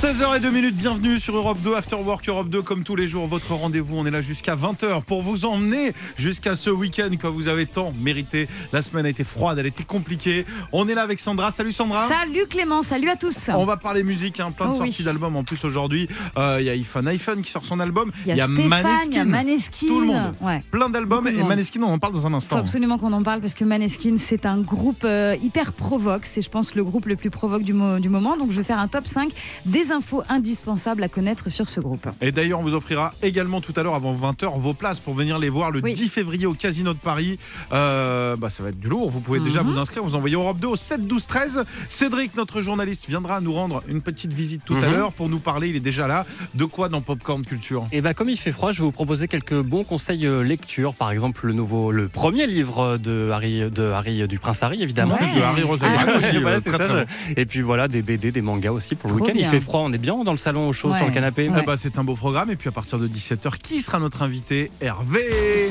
16h02 minutes, bienvenue sur Europe 2, After Work Europe 2, comme tous les jours, votre rendez-vous, on est là jusqu'à 20h pour vous emmener jusqu'à ce week-end que vous avez tant mérité. La semaine a été froide, elle a été compliquée. On est là avec Sandra, salut Sandra Salut Clément, salut à tous. on va parler musique, hein, plein de Oh oui. sorties d'albums en plus aujourd'hui. Euh, Il y a iPhone iPhone qui sort son album. Il y a, Stéphane, il y a Maneskin. Tout le monde. Ouais. Plein d'albums et. Maneskin, on en parle dans un Faut instant. absolument qu'on en parle parce que Maneskin, c'est un groupe euh, hyper provoque. C'est, je pense, le groupe le plus provoque du, mo- du moment. Donc, je vais faire un top 5 des infos indispensables à connaître sur ce groupe. Et d'ailleurs, on vous offrira également tout à l'heure, avant 20h, vos places pour venir les voir le Oui. 10 février au Casino de Paris. Euh, bah, ça va être du lourd. Vous pouvez déjà Mhm. vous inscrire. Vous envoyez Europe 2 au 7 12 13. Cédric, notre journaliste, viendra nous rendre une petite visite tout à Mhm. l'heure pour nous parler. Il est déjà là. De quoi dans Popcorn Culture? Et bah comme il fait froid, je vais vous proposer quelques bons conseils euh, lecture. Par exemple, le nouveau, le premier livre de Harry, de Harry du Prince Harry, évidemment. Ouais. De Harry Ah, euh. Et puis voilà, des BD, des mangas aussi pour le Trop week-end. Il fait froid, on est bien dans le salon au chaud sur le canapé. Ouais. Eh bah, c'est un beau programme. Et puis à partir de 17h, qui sera notre invité? Hervé.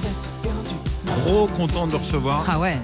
Trop content de le recevoir. Ah ouais.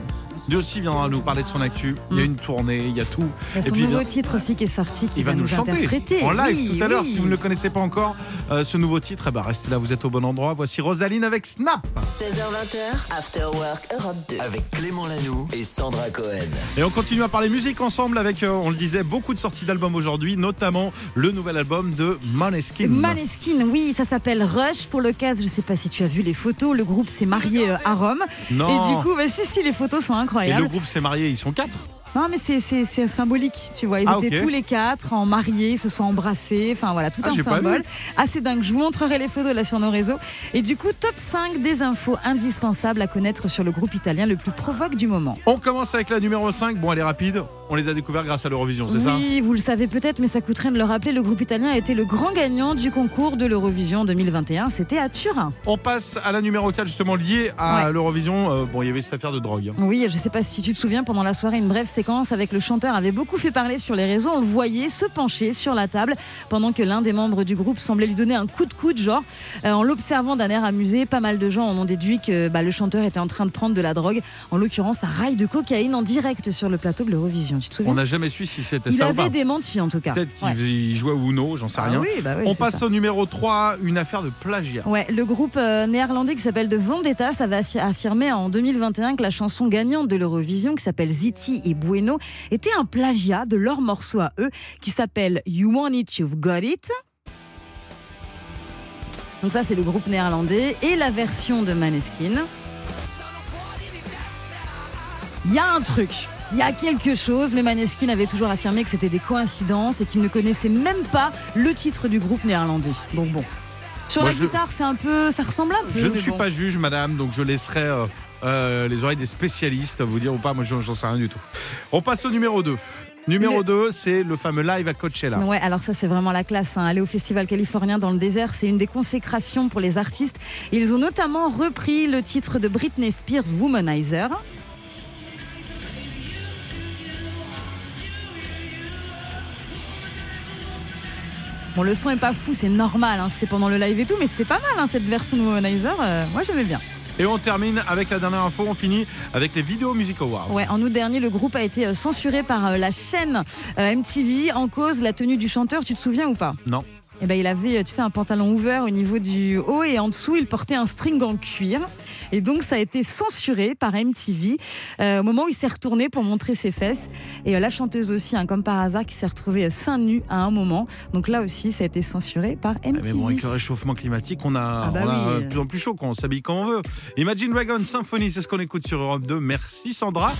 Lui aussi viendra nous parler de son actu. Il y a Mm. une tournée, il y a tout. Il y a Et son puis, nouveau il titre aussi qui est sorti, qui Il va nous le chanter interpréter. en live Oui, tout à l'heure. oui. Si vous ne le connaissez pas encore, euh, ce nouveau titre, eh ben, restez là, vous êtes au bon endroit. Voici Rosaline avec Snap. 16h, 20h, After Work Europe 2. Avec Clément Lanoux et Sandra Cohen. Et on continue à parler musique ensemble avec, euh, on le disait, beaucoup de sorties d'albums aujourd'hui, notamment le nouvel album de Maneskin. Maneskin, oui, ça s'appelle Rush. Pour le cas, je sais pas si tu as vu les photos, le groupe s'est marié euh, à Rome. non. Et du coup, bah, si, si, les photos sont Et le groupe s'est marié, ils sont quatre. Non, mais c'est- symbolique, tu vois. Ils Ah, étaient tous les quatre en mariés, ils se sont embrassés. Enfin voilà, tout Ah, un symbole. Assez dingue. Je vous montrerai les photos là sur nos réseaux. Et du coup, top 5 des infos indispensables à connaître sur le groupe italien le plus provoque du moment. On commence avec la numéro 5. Bon, elle est rapide. On les a découverts grâce à l'Eurovision, c'est ça Oui, vous le savez peut-être, mais ça coûterait de le rappeler. Le groupe italien a été le grand gagnant du concours de l'Eurovision 2021. C'était à Turin. On passe à la numéro 4, justement liée à Ouais. l'Eurovision. Euh, bon, il y avait cette affaire de drogue. hein. Oui, je sais pas si tu te souviens, pendant la soirée, une brève séquence avec le chanteur avait beaucoup fait parler sur les réseaux. On le voyait se pencher sur la table pendant que l'un des membres du groupe semblait lui donner un coup de coude, genre. Euh, en l'observant d'un air amusé, pas mal de gens en ont déduit que bah, le chanteur était en train de prendre de la drogue, en l'occurrence un rail de cocaïne en direct sur le plateau de l'Eurovision. Tu te souviens On n'a jamais su si c'était Il ça ou avait démenti en tout cas. Peut-être qu'il Ouais. il jouait au Uno, j'en sais Ah rien. oui, bah oui, On passe ça. au numéro 3, une affaire de plagiat. Ouais, le groupe euh, néerlandais qui s'appelle The Vendetta, ça va affi- affirmer en 2021 que la chanson gagnante de l'Eurovision, qui s'appelle Ziti et Bueno, était un plagiat de leur morceau à eux, qui s'appelle You Want It, You've Got It. Donc ça, c'est le groupe néerlandais et la version de Maneskin. Il y a un truc. Il y a quelque chose, mais Maneskin avait toujours affirmé que c'était des coïncidences et qu'il ne connaissait même pas le titre du groupe néerlandais. Donc bon. Sur Moi, la je- guitare, c'est un peu, ça ressemble un peu. Je ne suis bon. pas juge, madame, donc je laisserai euh, euh, les oreilles des spécialistes vous dire ou pas. Moi, j'en sais rien du tout. On passe au numéro 2. Numéro Le- 2, c'est le fameux live à Coachella. Ouais, alors ça c'est vraiment la classe. hein. Aller au festival californien dans le désert, c'est une des consécrations pour les artistes. Ils ont notamment repris le titre de Britney Spears, Womanizer. Bon, le son est pas fou, c'est normal. hein. C'était pendant le live et tout, mais c'était pas mal hein, cette version de Womanizer. euh, moi j'aimais bien. Et on termine avec la dernière info. On finit avec les Video Music Awards. Ouais, en août dernier, le groupe a été euh, censuré par euh, la chaîne MTV en cause la tenue du chanteur. Tu te souviens ou pas? Non. Eh ben, il avait, tu sais, un pantalon ouvert au niveau du haut et en dessous, il portait un string en cuir. Et donc, ça a été censuré par MTV euh, au moment où il s'est retourné pour montrer ses fesses. Et euh, la chanteuse aussi, hein, comme par hasard, qui s'est retrouvée euh, seins nus à un moment. Donc là aussi, ça a été censuré par Ah, MTV. Mais bon, avec le réchauffement climatique, on a, Ah bah on a, oui. euh, de plus en plus chaud quand on s'habille comme on veut. Imagine Dragon Symphony, c'est ce qu'on écoute sur Europe 2. Merci Sandra.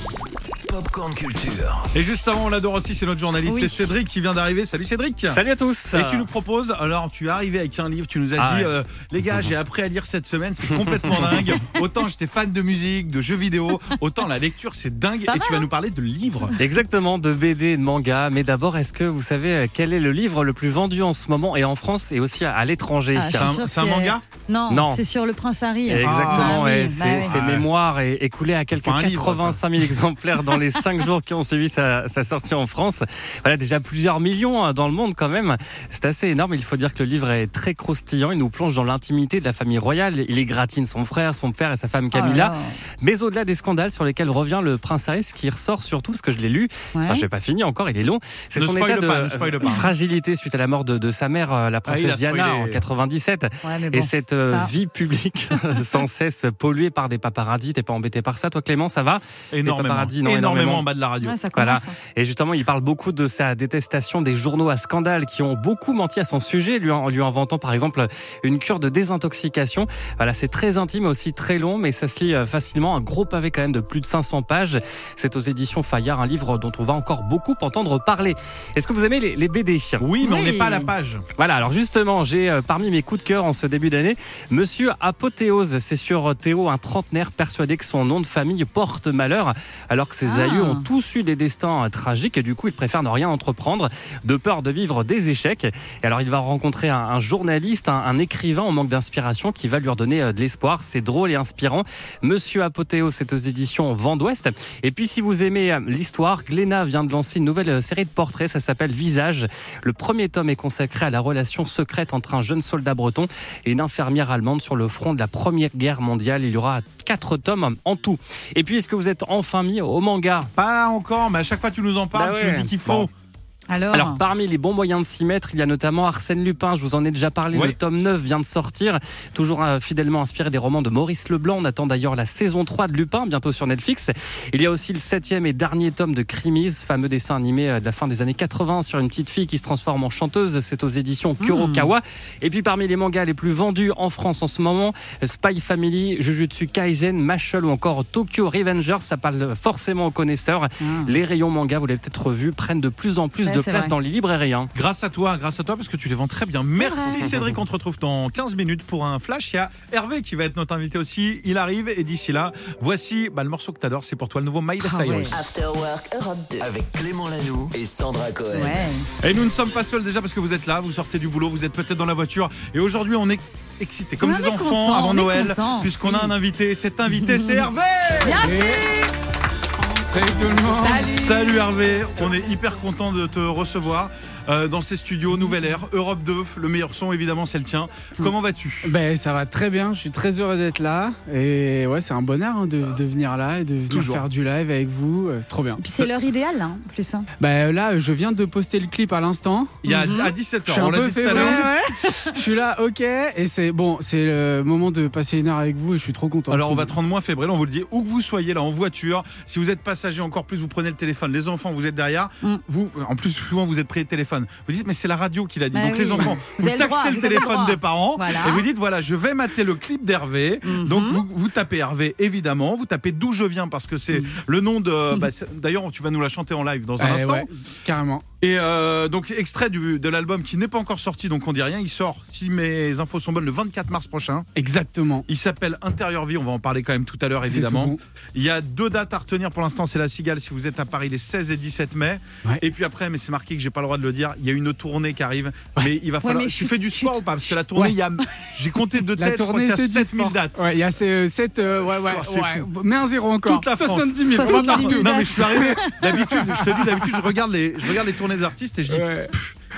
Popcorn Culture. Et juste avant, on l'adore aussi, c'est notre journaliste, Oui. c'est Cédric qui vient d'arriver. Salut Cédric. Salut à tous. Et tu nous proposes, alors tu es arrivé avec un livre, tu nous as Ah dit, ouais. euh, les gars, j'ai appris à lire cette semaine, c'est complètement dingue. Autant j'étais fan de musique, de jeux vidéo, autant la lecture c'est dingue. Et tu vas nous parler de livres. Exactement, de BD et de manga. Mais d'abord, est-ce que vous savez euh, quel est le livre le plus vendu en ce moment et en France et aussi à, à l'étranger Ah, C'est un, manga Non, Non. c'est sur le Prince Harry. Exactement, Ah, oui, bah oui. ses Ouais. mémoires est écoulé à quelques pas un livre, 85 000 exemplaires dans les cinq jours qui ont suivi sa, sa sortie en France. Voilà, déjà plusieurs millions hein, dans le monde quand même. C'est assez énorme. Il faut dire que le livre est très croustillant. Il nous plonge dans l'intimité de la famille royale. Il égratine son frère, son père et sa femme Camilla. Oh là Mais au-delà des scandales sur lesquels revient le prince Harry, ce qui ressort surtout, parce que je l'ai lu, là. enfin Ouais. je n'ai pas fini encore, il est long, c'est son état de pas, pas. fragilité suite à la mort de, de sa mère, euh, la Ah, il princesse Diana, spoilé. en 97. Ouais, mais Et cette euh, Ah. vie publique sans cesse polluée par des paparazzis, t'es pas embêté par ça, toi Clément, ça va? Énormément. paparazzis, non, énormément énormément. en bas de la radio. Ouais, ça Voilà. hein. Et justement, il parle beaucoup de sa détestation des journaux à scandale qui ont beaucoup menti à son sujet, lui en lui inventant par exemple une cure de désintoxication. Voilà, c'est très intime et aussi très long, mais ça se lit euh, facilement. Un gros pavé quand même de plus de 500 pages. C'est aux éditions Fayard, un livre dont on va encore beaucoup entendre parler. Est-ce que vous aimez les, les BD Oui, mais on Oui. n'est pas à la page. Voilà, alors justement, j'ai euh, parmi mes coups de cœur en ce début d'année, Monsieur Apothéose. C'est sur Théo, un trentenaire persuadé que son nom de famille porte malheur, alors que ses Ah. aïeux ont tous eu des destins euh, tragiques et du coup, il préfère ne rien entreprendre, de peur de vivre des échecs. Et alors, il va rencontrer un, un journaliste, un, un écrivain en manque d'inspiration qui va lui redonner euh, de l'espoir. C'est drôle et inspirant. Monsieur Apothéose, c'est aux éditions Vent d'Ouest. Et puis, si vous aimez euh, l'histoire, Glénat vient de lancer une nouvelle euh, série de portraits. Ça s'appelle Visage. Le premier tome est consacré à la relation secrète entre un jeune soldat breton et une infirmière allemande sur le front de la Première Guerre mondiale. Il y aura quatre tomes en tout. Et puis, est-ce que vous êtes enfin mis au manga? Pas encore, mais à chaque fois tu nous en parles, Bah tu nous dis qu'il faut. Bon. Alors, Alors, parmi les bons moyens de s'y mettre, il y a notamment Arsène Lupin. Je vous en ai déjà parlé. Ouais. Le tome 9 vient de sortir. Toujours euh, fidèlement inspiré des romans de Maurice Leblanc. On attend d'ailleurs la saison 3 de Lupin, bientôt sur Netflix. Il y a aussi le septième et dernier tome de Crimis, fameux dessin animé euh, de la fin des années 80 sur une petite fille qui se transforme en chanteuse. C'est aux éditions Kurokawa. Et puis, parmi les mangas les plus vendus en France en ce moment, Spy Family, Jujutsu Kaisen, Mashal ou encore Tokyo Revengers. Ça parle forcément aux connaisseurs. Ah. Les rayons manga, vous l'avez peut-être vu, prennent de plus en plus de c'est place vrai. dans les librairies. hein. Grâce à toi, grâce à toi, parce que tu les vends très bien. Merci Cédric, on te retrouve dans 15 minutes pour un flash. Il y a Hervé qui va être notre invité aussi. Il arrive et d'ici là, voici bah, le morceau que t'adores, c'est pour toi le nouveau Miley Ah Cyrus. ouais. After Work Europe 2. Avec Clément Lanoux et Sandra Cohen. ouais. Et nous ne sommes pas seuls déjà parce que vous êtes là, vous sortez du boulot, vous êtes peut-être dans la voiture. Et aujourd'hui, on est excités comme On des enfants content, avant Noël, puisqu'on a un invité. Cet invité, c'est Hervé Salut tout le monde. Salut. Hervé, on est hyper content de te recevoir. Euh, dans ces studios, Nouvelle Air, Europe 2, le meilleur son évidemment c'est le tien. Comment vas-tu? Ben ça va très bien, je suis très heureux d'être là et ouais c'est un bonheur hein, de, de venir là et de venir Toujours. faire du live avec vous, euh, trop bien. Et puis c'est l'heure idéale, hein, en plus. hein. Ben là je viens de poster le clip à l'instant, Il y a Mhm. à 17h, Je suis on un l'a peu dit tout l'heure. je suis là ok et c'est bon c'est le moment de passer une heure avec vous et je suis trop content. Alors on va te rendre moins fébrile, on vous le dit, où que vous soyez là en voiture, si vous êtes passager encore plus, vous prenez le téléphone, les enfants vous êtes derrière, Mm. vous, en plus souvent vous êtes pris le téléphone, vous dites mais c'est la radio qui l'a dit, Bah donc oui. les enfants, Vous vous, avez le droit, taxez le vous avez le téléphone des parents Voilà. et vous dites voilà je vais mater le clip d'Hervé, Mhm. donc vous, vous tapez Hervé évidemment, vous tapez d'où je viens parce que c'est le nom de, bah, d'ailleurs tu vas nous la chanter en live dans un Eh instant. ouais, carrément. Et euh, donc extrait du- de l'album qui n'est pas encore sorti, donc on dit rien. Il sort, si mes infos sont bonnes, le 24 mars prochain. Exactement. Il s'appelle Intérieur Vie. On va en parler quand même tout à l'heure, évidemment. tout bon. Il y a deux dates à retenir pour l'instant. C'est la Cigale si vous êtes à Paris les 16 et 17 mai. Ouais. Et puis après, mais c'est marqué que j'ai pas le droit de le dire. Il y a une tournée qui arrive, mais il va falloir. tu fais du sport ou pas? Parce que la tournée, Ouais. il y a. J'ai compté de tête. Je crois tournée qu'il y a c'est du 7000 sport. dates. Ouais, il y a ces 7 ouais ouais, ouais. fou. mais un zéro encore. Toute la France. 70 000 70 000. partout. Non mais je suis arrivé. D'habitude, je te dis d'habitude, je regarde les, je regarde les tournées des artistes et je dis, Ouais.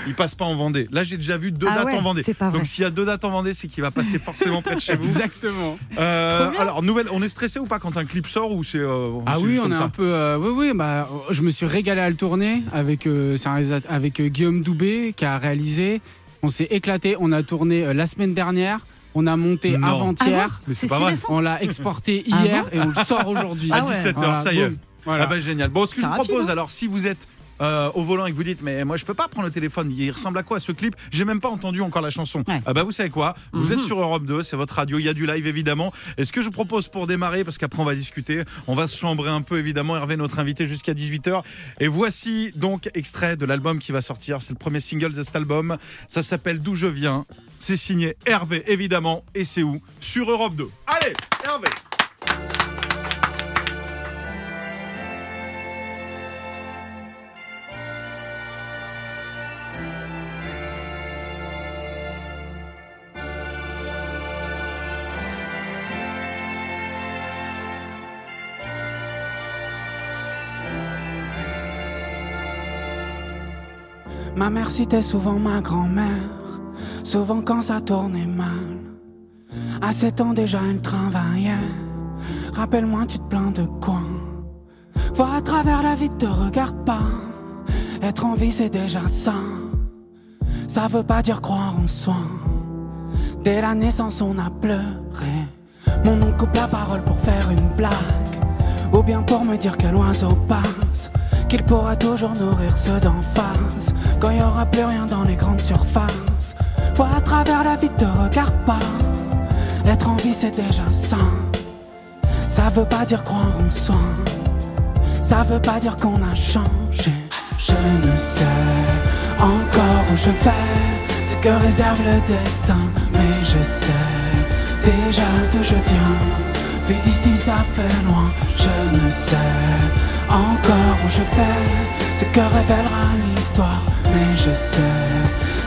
il passe pas en Vendée. Là, j'ai déjà vu deux Ah dates ouais, en Vendée. Donc s'il y a deux dates en Vendée, c'est qu'il va passer forcément près de chez vous. Exactement. Euh, alors nouvelle, on est stressé ou pas quand un clip sort ou c'est euh, Ah oui, on est ça un peu. euh, oui, oui, bah, je me suis régalé à le tourner avec, euh, c'est un avec euh, Guillaume Doubé qui a réalisé. On s'est éclaté. On a tourné euh, la semaine dernière. On a monté avant-hier. Mais c'est C'est pas si vrai. récent on l'a exporté Ah hier et on le sort aujourd'hui. À Ah ouais. 17h, Voilà, ça y est. Voilà. Ah bah génial. Bon, ce que je vous propose, hein. alors si vous êtes euh, au volant et que vous dites mais moi je peux pas prendre le téléphone, il ressemble à quoi ce clip? J'ai même pas entendu encore la chanson. Ouais. Ah bah vous savez quoi? Vous Mhm. êtes sur Europe 2, c'est votre radio, il y a du live évidemment. Et ce que je propose pour démarrer, parce qu'après on va discuter, on va se chambrer un peu évidemment. Hervé notre invité jusqu'à 18h. Et voici donc extrait de l'album qui va sortir. C'est le premier single de cet album. Ça s'appelle D'où je viens. C'est signé Hervé évidemment. Et c'est où? Sur Europe 2. Allez, Hervé Ma mère citait souvent ma grand-mère, souvent quand ça tournait mal. À 7 ans déjà, elle travaillait. Rappelle-moi, tu te plains de quoi? Voir à travers la vie te regarde pas. Être en vie, c'est déjà ça. Ça veut pas dire croire en soi. Dès la naissance, on a pleuré. Mon oncle coupe la parole pour faire une blague. Ou bien pour me dire que l'oiseau passe. Qu'il pourra toujours nourrir ceux d'en face. Quand il y aura plus rien dans les grandes surfaces. Voir à travers la vie te regarde pas. Être en vie, c'est déjà ça. Ça veut pas dire croire en soi. Ça veut pas dire qu'on a changé. Je ne sais encore où je vais, ce que réserve le destin. Mais je sais déjà d'où je viens. Vu d'ici, ça fait loin. Je ne sais encore où je vais, ce que révélera l'histoire. Mais je sais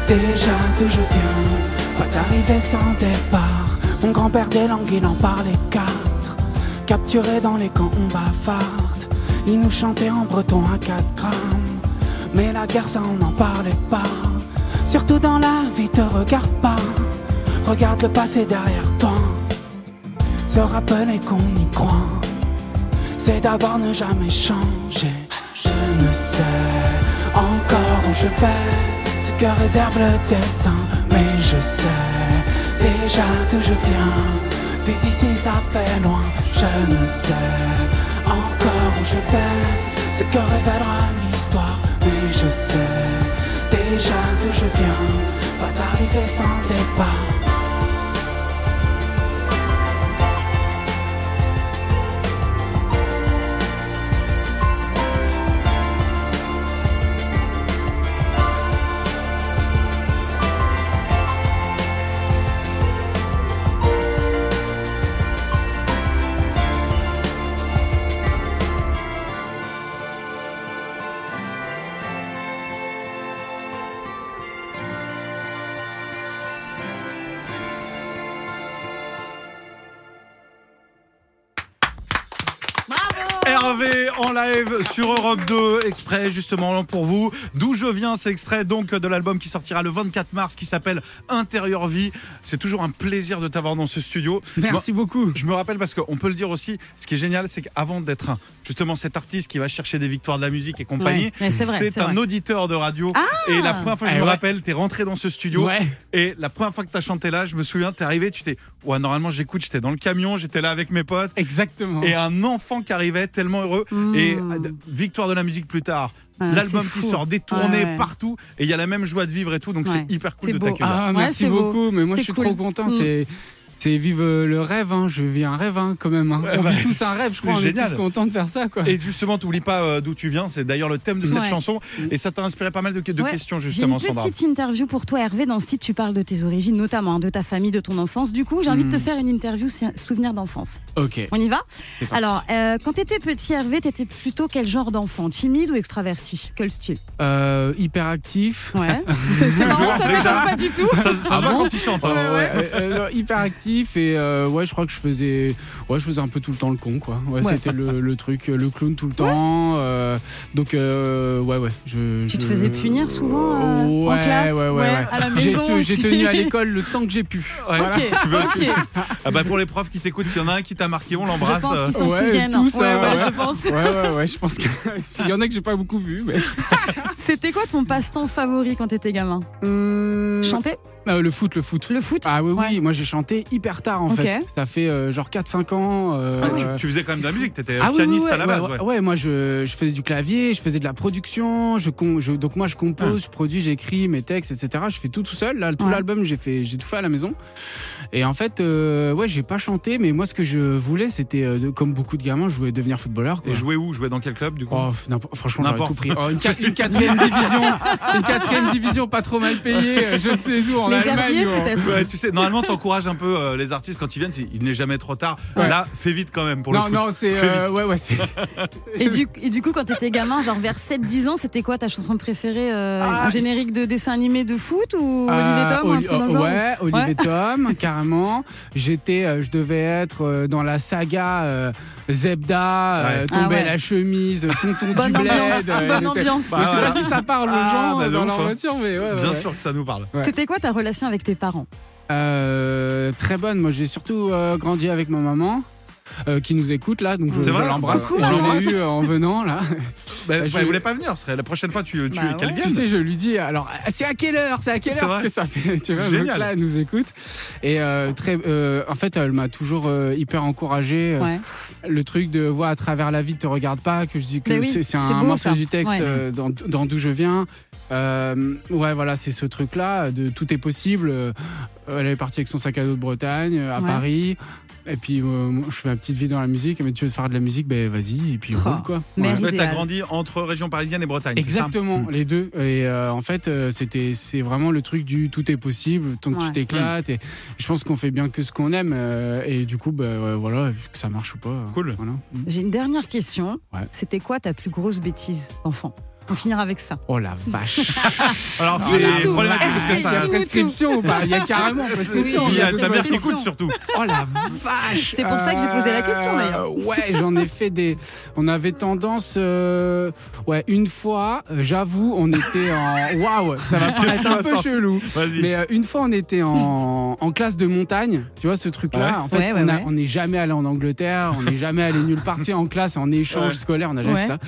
déjà d'où je viens. Pas d'arrivée sans départ. Mon grand-père des langues, il en parlait quatre. Capturé dans les camps, on bavarde. Il nous chantait en breton à 4 grammes. Mais la guerre, ça, on n'en parlait pas. Surtout dans la vie, te regarde pas. Regarde le passé derrière toi. Se rappeler qu'on y croit. C'est d'abord ne jamais changer. Je ne sais encore où je vais. Ce que réserve le destin. Mais je sais déjà d'où je viens. Vu d'ici, ça fait loin. Je ne sais encore où je vais. Ce que révélera l'histoire. Mais je sais déjà d'où je viens. Pas d'arrivée sans départ. Live sur Europe 2, exprès justement pour vous. D'où je viens, c'est extrait donc de l'album qui sortira le 24 mars qui s'appelle Intérieur Vie. C'est toujours un plaisir de t'avoir dans ce studio. Merci beaucoup. Je me rappelle parce qu'on peut le dire aussi, ce qui est génial, c'est qu'avant d'être un- justement cet artiste qui va chercher des victoires de la musique et compagnie, Ouais, c'est un vrai. auditeur de radio. Ah et la première fois, je Eh me ouais. rappelle, t'es rentré dans ce studio Ouais. et la première fois que t'as chanté là, je me souviens, t'es arrivé, tu t'es, ouais, normalement j'écoute, j'étais dans le camion, j'étais là avec mes potes. Exactement. Et un enfant qui arrivait tellement heureux. Mmh. Et euh, victoire de la musique plus tard. Ah, L'album qui sort, des tournées Ouais, ouais. partout. Et il y a la même joie de vivre et tout. Donc Ouais. c'est hyper cool de t'accueillir. Ah, merci beau. beaucoup. Mais moi, je suis cool. trop content. Mm. C'est. C'est vivre le rêve, hein. je vis un rêve hein, quand même. hein. On bah, vit tous un rêve, je crois, on est génial. tous contents de faire ça. Quoi. Et justement, t'oublies pas euh, d'où tu viens. C'est d'ailleurs le thème de cette Ouais. chanson. Mm. Et ça t'a inspiré pas mal de, de Ouais. questions, J'ai une justement, Sandra. petite interview pour toi, Hervé. Dans ce titre, tu parles de tes origines, notamment hein, de ta famille, de ton enfance. Du coup, j'ai envie de te Mm. faire une interview c'est un souvenir d'enfance. Ok. On y va. Alors, euh, quand t'étais petit, Hervé, t'étais plutôt quel genre d'enfant? Timide ou extraverti? Quel style? Euh, hyperactif. Ouais. C'est marrant, ça parle pas du tout. Ça, ça Ah bon quand tu chantes. hein. Actif et euh, ouais je crois que je faisais ouais je faisais un peu tout le temps le con quoi ouais, Ouais. c'était le, le truc le clown tout le temps euh, donc euh, ouais ouais je Tu te je- faisais punir souvent euh, en ouais, classe ouais, ouais, ouais. à la j'ai maison j'ai tenu à l'école le temps que j'ai pu Ouais. Voilà. Ok, Tu veux- ok. Ah bah, pour les profs qui t'écoutent, s'il y en a un qui t'a marqué, on Je l'embrasse. pense euh. qu'ils s'en Ouais, souviennent. tous, ouais, hein, ouais, ouais. je pense. ouais ouais ouais je pense qu'il y en a que j'ai pas beaucoup vu mais C'était quoi ton passe-temps favori quand t'étais gamin? Hum, Chanter? Euh, le foot le foot Le foot ah oui oui Ouais. moi j'ai chanté hyper tard en fait ça fait euh, genre 4-5 ans euh, Ah, tu, tu faisais quand même de la musique, t'étais Ah pianiste oui, oui, à la ouais, base. ouais, ouais. ouais, moi je, je faisais du clavier, je faisais de la production, je, donc moi je compose, je produis, j'écris mes textes, etc. Je fais tout tout seul. Là, tout Ouais. l'album, j'ai fait, j'ai tout fait à la maison. Et en fait, euh, ouais, j'ai pas chanté, mais moi ce que je voulais, c'était euh, comme beaucoup de gamins, je voulais devenir footballeur. quoi. Et jouer où? Jouer dans quel club, du coup? Oh, franchement, j'aurais N'importe. tout pris. Oh, une, qua- une quatrième division, une quatrième division pas trop mal payée, euh, je ne sais où, en Les on- peut-être. Ouais, tu sais, normalement, t'encourages un peu euh, les artistes quand ils viennent. Il n'est jamais trop tard. Ouais. Là, fais vite quand même pour non, le foot. non, c'est. Fais euh, vite. ouais, ouais, c'est. Et du, et du coup, quand t'étais gamin, genre vers 7-10 ans, c'était quoi ta chanson préférée euh, Ah. Un générique de dessin animé de foot ou Euh, Olivier Tom ou un Oli- truc dans le genre Ouais, Olivier Ouais. Tom, carrément. J'étais, euh, je devais être euh, dans la saga euh, Zebda, Ouais. tomber Ah ouais. la chemise, tonton Bonne du bled. bonne ambiance. Je sais Bah, pas si ça parle aux Ah, gens bah, dans leur hein. voiture, mais ouais, Bien sûr que ça nous parle. C'était quoi ta relation avec tes parents? Euh, très bonne. Moi, j'ai surtout grandi avec ma maman. Euh, qui nous écoute là, donc je, C'est je vrai l'embrasse. Coucou, Je maman. l'ai eu euh, en venant là. Bah, Bah, je- Elle voulait pas venir. La prochaine fois, tu, tu, Bah qu'elle ouais. vienne. Tu sais, je lui dis alors c'est à quelle heure C'est à quelle heure. Parce que ça fait. Tu vois, donc là, elle nous écoute. Et euh, très, euh, en fait, elle m'a toujours euh, hyper encouragé. euh, Ouais. Le truc de voir à travers la vie ne te regarde pas, que je dis que oui, c'est un beau, morceau ça. du texte Ouais. euh, dans dans d'où je viens. Euh, ouais, voilà, c'est ce truc-là de tout est possible. Euh, Elle est partie avec son sac à dos de Bretagne, euh, à Ouais. Paris. Et puis, euh, je fais ma petite vie dans la musique. Mais tu veux faire de la musique, ben vas-y. Et puis, Oh. roule, quoi. Mais- Ouais. T'as grandi entre région parisienne et Bretagne. ça Exactement, Mm. les deux. Et euh, en fait, euh, c'était, c'est vraiment le truc du tout est possible tant que Ouais. tu t'éclates. Et je pense qu'on fait bien que ce qu'on aime. et du coup, ouais, voilà, que ça marche ou pas. Cool. Voilà. Mm. J'ai une dernière question. Ouais. C'était quoi ta plus grosse bêtise, enfant On finira avec ça. Oh la vache. Alors, c'est problématique parce que Hey, ça. Il y a prescription ou pas? Il y a carrément prescription. Il y a ta mère qui prescription. écoute surtout. Oh la vache C'est pour ça que j'ai posé la question, d'ailleurs. Euh, Ouais, j'en ai fait des. On avait tendance. euh, Ouais, une fois, j'avoue, on était en. Waouh, ça va paraître un peu chelou. Vas-y. Mais euh, une fois, on était en, en classe de montagne, tu vois, ce truc-là. Ouais. En fait, Ouais, ouais, on a- n'est jamais allé en Angleterre, on n'est jamais allé nulle part, en classe, en échange Ouais. scolaire, on n'a jamais Ouais. fait ça.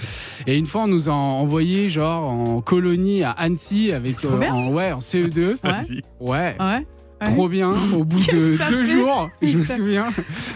Et une fois, on nous a envoyé, genre, en colonie à Annecy, avec. C'est trop bien. en, ouais, en CE2. Ouais. Ouais. Ouais. Trop bien. Au bout de deux jours, je me souviens,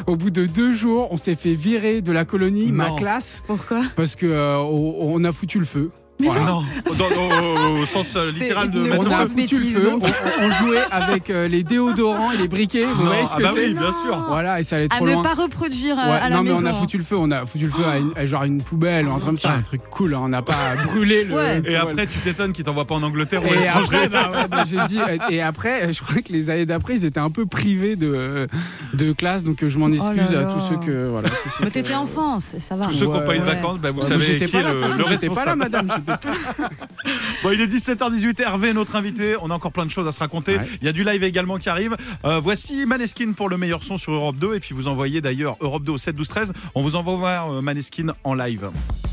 au bout de deux jours, on s'est fait virer de la colonie, ma classe, Pourquoi? Parce que euh, on a foutu le feu. Mais Voilà. Non, dans- dans- au sens euh, littéral de mettre On a grosse foutu le bêtise, feu, donc. on, on jouait avec euh, les déodorants et les briquets, vous Non, voyez ce ah que bah c'est oui, bien sûr. Voilà, et ça allait À trop ne loin. pas reproduire euh, Ouais, à la non mais maison. on a foutu le feu, on a foutu le feu à, une- à genre une poubelle ou un truc comme ça, un truc cool, hein, on n'a pas brûlé le. Ouais. tu Et vois, après, tu t'étonnes qu'ils t'envoient pas en Angleterre ou à Et l'étranger. après, bah, ouais, bah, j'ai dit, et après, je crois que les années d'après, ils étaient un peu privés de, de classe, donc je m'en excuse Oh là à là. tous ceux que. Voilà, tous ceux Mais que- t'étais enfant, ça va. Tous ceux qui n'ont pas eu de Ouais. vacances, bah, vous Ouais, mais savez j'étais qui pas est là, le, de toute le façon, j'étais pas là, responsable. madame. j'étais- Bon, il est 17h18, Hervé notre invité. On a encore plein de choses à se raconter. Ouais. Il y a du live également qui arrive. Euh, voici Maneskin pour le meilleur son sur Europe 2. Et puis vous envoyez d'ailleurs Europe 2 au 7 12 13. On vous envoie voir euh, Maneskin en live.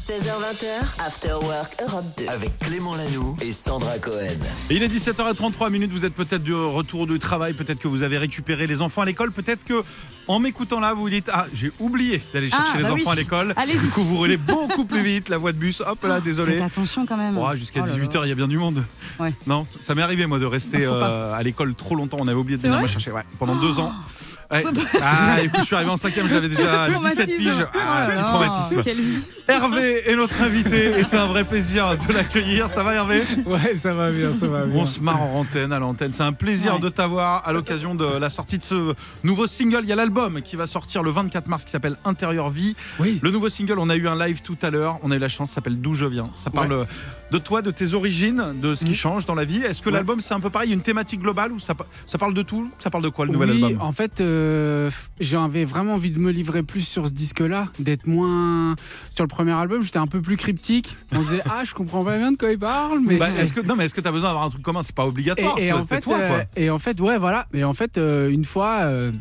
16h20, After Work Europe 2. Avec Clément Lanoux et Sandra Cohen. Et il est 17h33 minutes. Vous êtes peut-être de retour du travail. Peut-être que vous avez récupéré les enfants à l'école. Peut-être que en m'écoutant là, vous vous dites Ah, j'ai oublié d'aller chercher Ah, les bah enfants oui. à l'école. Allez-y. Du coup, vous roulez beaucoup plus vite. La voie de bus, hop là, désolé. Faites attention quand même. Oh, Jusqu'à Oh là là. 18h, il y a bien du monde. Ouais. Non, ça m'est arrivé moi de rester euh, à l'école trop longtemps. On avait oublié de venir me chercher ouais, pendant deux ans. Ouais. Ah, et puis je suis arrivé en cinquième, j'avais déjà 17 Traumatisme. piges. Ah, petit là, traumatisme. Quelle vie. Hervé est notre invité et c'est un vrai plaisir de l'accueillir. Ça va Hervé? Ouais, ça va bien, ça va bien. On se marre en antenne, à l'antenne. C'est un plaisir Ouais. de t'avoir à l'occasion de la sortie de ce nouveau single. Il y a l'album qui va sortir le 24 mars qui s'appelle Intérieur Vie. Oui. Le nouveau single, on a eu un live tout à l'heure. On a eu la chance, ça s'appelle D'où je viens. Ça parle de toi, de tes origines, de ce qui Mhm. change dans la vie. Est-ce que Ouais. l'album c'est un peu pareil, une thématique globale ou ça, pa- ça parle de tout? Ça parle de quoi le nouvel oui, album? en fait, euh, j'avais vraiment envie de me livrer plus sur ce disque-là, d'être moins. Sur le premier album, j'étais un peu plus cryptique. On disait, ah, je comprends pas bien de quoi il parle, mais. Bah, est-ce que non mais est-ce que t'as besoin d'avoir un truc commun? C'est pas obligatoire. et tu vois, en c'était fait, toi, quoi. euh, et en fait, ouais, voilà. Et en fait, euh, une fois. euh,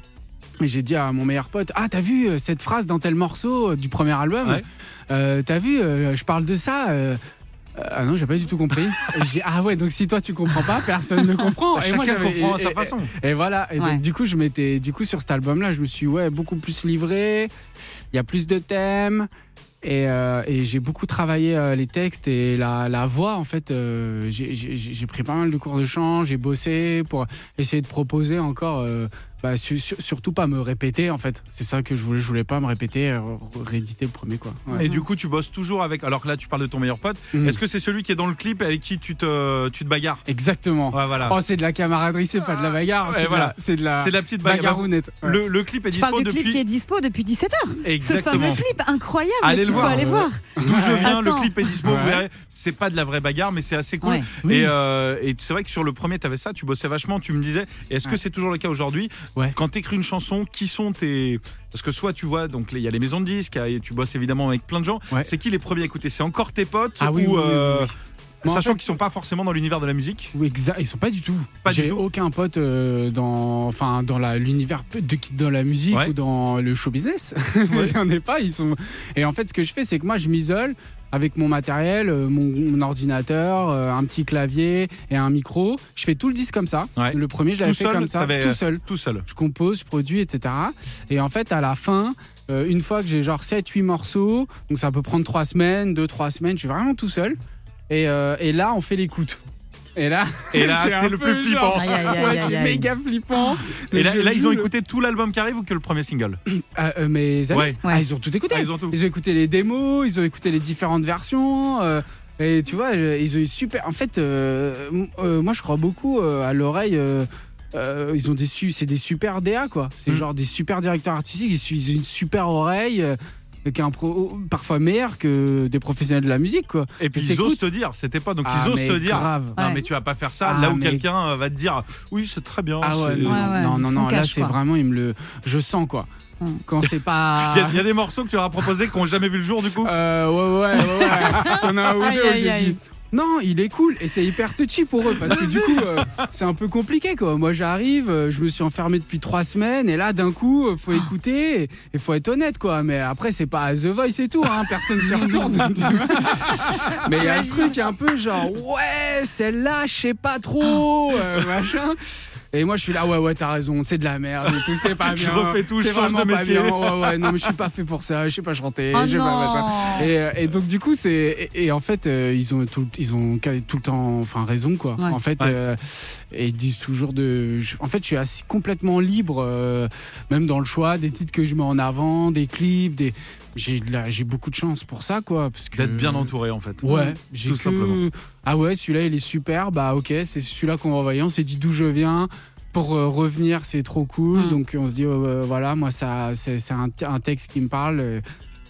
j'ai dit à mon meilleur pote, ah t'as vu euh, cette phrase dans tel morceau euh, du premier album? Ouais. Euh, T'as vu, euh, je parle de ça. euh, euh, ah non, j'ai pas du tout compris. J'ai ah ouais, donc si toi tu comprends pas, personne ne comprend. Et moi, Chacun comprend à sa et- façon. et voilà. Et Ouais. donc, du coup, je m'étais, du coup, sur cet album-là, je me suis, ouais, beaucoup plus livré. Il y a plus de thèmes. Et, euh, et j'ai beaucoup travaillé euh, les textes et la, la voix. En fait, euh, j'ai- j'ai j'ai pris pas mal de cours de chant, j'ai bossé pour essayer de proposer encore euh, bah, su- su- surtout pas me répéter en fait. C'est ça que je voulais. Je voulais pas me répéter, euh, rééditer le premier quoi. Ouais. Et du coup, tu bosses toujours avec. Alors que là, tu parles de ton meilleur pote. Mhm. Est-ce que c'est celui qui est dans le clip et avec qui tu te, tu te bagarres? Exactement. Ouais, voilà. Oh, c'est de la camaraderie, c'est pas de la bagarre. Ouais, C'est de, voilà. la- c'est de la c'est la petite bagarre. bagarrounette. Ouais. Le, le clip est Tu dispo parles du clip depuis. qui est dispo depuis 17h. Ce Exactement. fameux clip incroyable Allez le voir. aller voir. D'où je viens, le clip est dispo, vous verrez. C'est pas de la vraie bagarre, mais c'est assez cool. Ouais. Et, euh, et c'est vrai que sur le premier, tu avais ça, tu bossais vachement, tu me disais. Est-ce que c'est toujours le cas aujourd'hui Ouais. Quand tu écris une chanson, qui sont tes. Parce que soit tu vois, donc il y a les maisons de disques, et tu bosses évidemment avec plein de gens. Ouais. C'est qui les premiers à écouter? C'est encore tes potes Ah oui, ou, oui, oui, euh, oui. Moi, en Sachant fait- qu'ils sont pas forcément dans l'univers de la musique? Oui, exact. Ils sont pas du tout. Pas J'ai aucun pote euh, dans, enfin, dans la- l'univers de, dans la musique Ouais. ou dans le show business. J'en ai pas. Ils sont. Et en fait, ce que je fais, c'est que moi, je m'isole avec mon matériel, euh, mon, mon ordinateur, euh, un petit clavier et un micro. Je fais tout le disque comme ça. Ouais. Le premier, je l'avais fait seul, comme ça, tout seul. Tout seul. Je compose, je produis, etc. Et en fait, à la fin, euh, une fois que j'ai genre 7-8 morceaux, donc ça peut prendre 3 semaines, 2-3 semaines, je suis vraiment tout seul. Et, euh, et là, on fait l'écoute. Et là, Et là, C'est le plus genre- flippant. Aïe, aïe, aïe, ouais, aïe, c'est méga flippant. Et là, Je et là, ils ont écouté tout l'album qui arrive ou que le premier single Ah, euh, mes amis Ouais. Ah, ils ont tout écouté. Ah, ils ont tout. Ils ont écouté les démos, ils ont écouté les différentes versions. euh, et tu vois, ils ont eu super. En fait, euh, euh, moi, je crois beaucoup euh, à l'oreille. euh, euh, ils ont des su- c'est des super DA quoi. C'est Mm. genre des super directeurs artistiques. Ils, ils ont une super oreille. Qui est un pro- parfois meilleur que des professionnels de la musique quoi. Et puis ils osent te dire, c'était pas. Donc Ah, ils osent mais te dire. grave. Non, Ouais. mais tu vas pas faire ça Ah, là où mais- quelqu'un euh, va te dire oui c'est très bien. Ah ouais, non, Ouais, non, ouais, non, non, là c'est vraiment, il me le, je sens quoi. Quand c'est pas. Il y, a, il y a des morceaux que tu auras proposés qui n'ont jamais vu le jour du coup. Euh, ouais, ouais, ouais, ouais. En a un ou deux, j'ai dit. Non, il est cool et c'est hyper touchy pour eux parce que du coup, euh, c'est un peu compliqué quoi. Moi, j'arrive, euh, je me suis enfermé depuis trois semaines et là, d'un coup, euh, faut écouter et faut être honnête quoi. Mais après, c'est pas The Voice et tout, hein, personne s'y retourne. Mais il y a un truc un peu genre, ouais, celle-là, je sais pas trop, euh, machin. Et moi, je suis là, ouais, ouais, t'as raison, c'est de la merde et tout, c'est pas Je bien. refais tout, je c'est change de métier. bien. Ouais, ouais, non, mais je suis pas fait pour ça, je sais pas chanter, Oh je sais pas. Et, euh, et donc du coup c'est et, et en fait euh, ils ont tout ils ont tout le temps enfin raison quoi. Ouais. En fait Ouais. euh, et ils disent toujours de je- en fait je suis assez complètement libre euh, même dans le choix des titres que je mets en avant, des clips, des j'ai j'ai beaucoup de chance pour ça quoi parce que D'être bien entouré en fait. Ouais, j'ai Tout que- simplement. Ah ouais, celui-là il est super. Bah OK, c'est celui-là qu'on va envoyer. On s'est dit d'où je viens. Pour euh, revenir, c'est trop cool. Mm. Donc on se dit euh, euh, voilà, moi ça c'est un, un texte qui me parle. euh,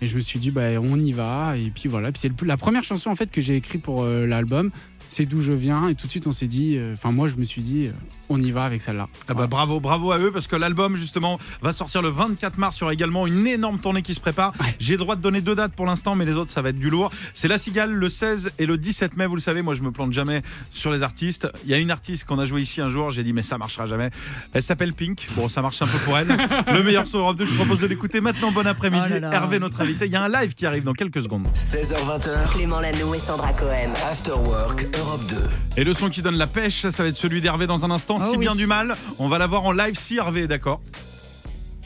et je me suis dit bah on y va. Et puis voilà. Puis c'est le- la première chanson en fait que j'ai écrite pour euh, l'album. C'est d'où je viens. Et tout de suite on s'est dit. euh, Enfin moi je me suis dit euh, on y va avec celle-là. Ah bah bravo, bravo à eux parce que l'album justement va sortir le 24 mars. Il y aura également une énorme tournée qui se prépare. J'ai le droit de donner deux dates pour l'instant, mais les autres ça va être du lourd. C'est La Cigale le 16 et le 17 mai. Vous le savez, moi je me plante jamais sur les artistes. Il y a une artiste qu'on a joué ici un jour. J'ai dit mais ça marchera jamais. Elle s'appelle Pink. Bon, ça marche un peu pour elle. le meilleur sur Europe 2. Je vous propose de l'écouter maintenant. Bon après-midi. Oh. Hervé, notre invité. Il y a un live qui arrive dans quelques secondes. 16h20h, Clément Lanoux et Sandra Cohen. After Work Europe 2. Et le son qui donne la pêche, ça va être celui d'Hervé dans un instant. Oh si oui. bien du mal, on va l'avoir en live si Hervé est d'accord.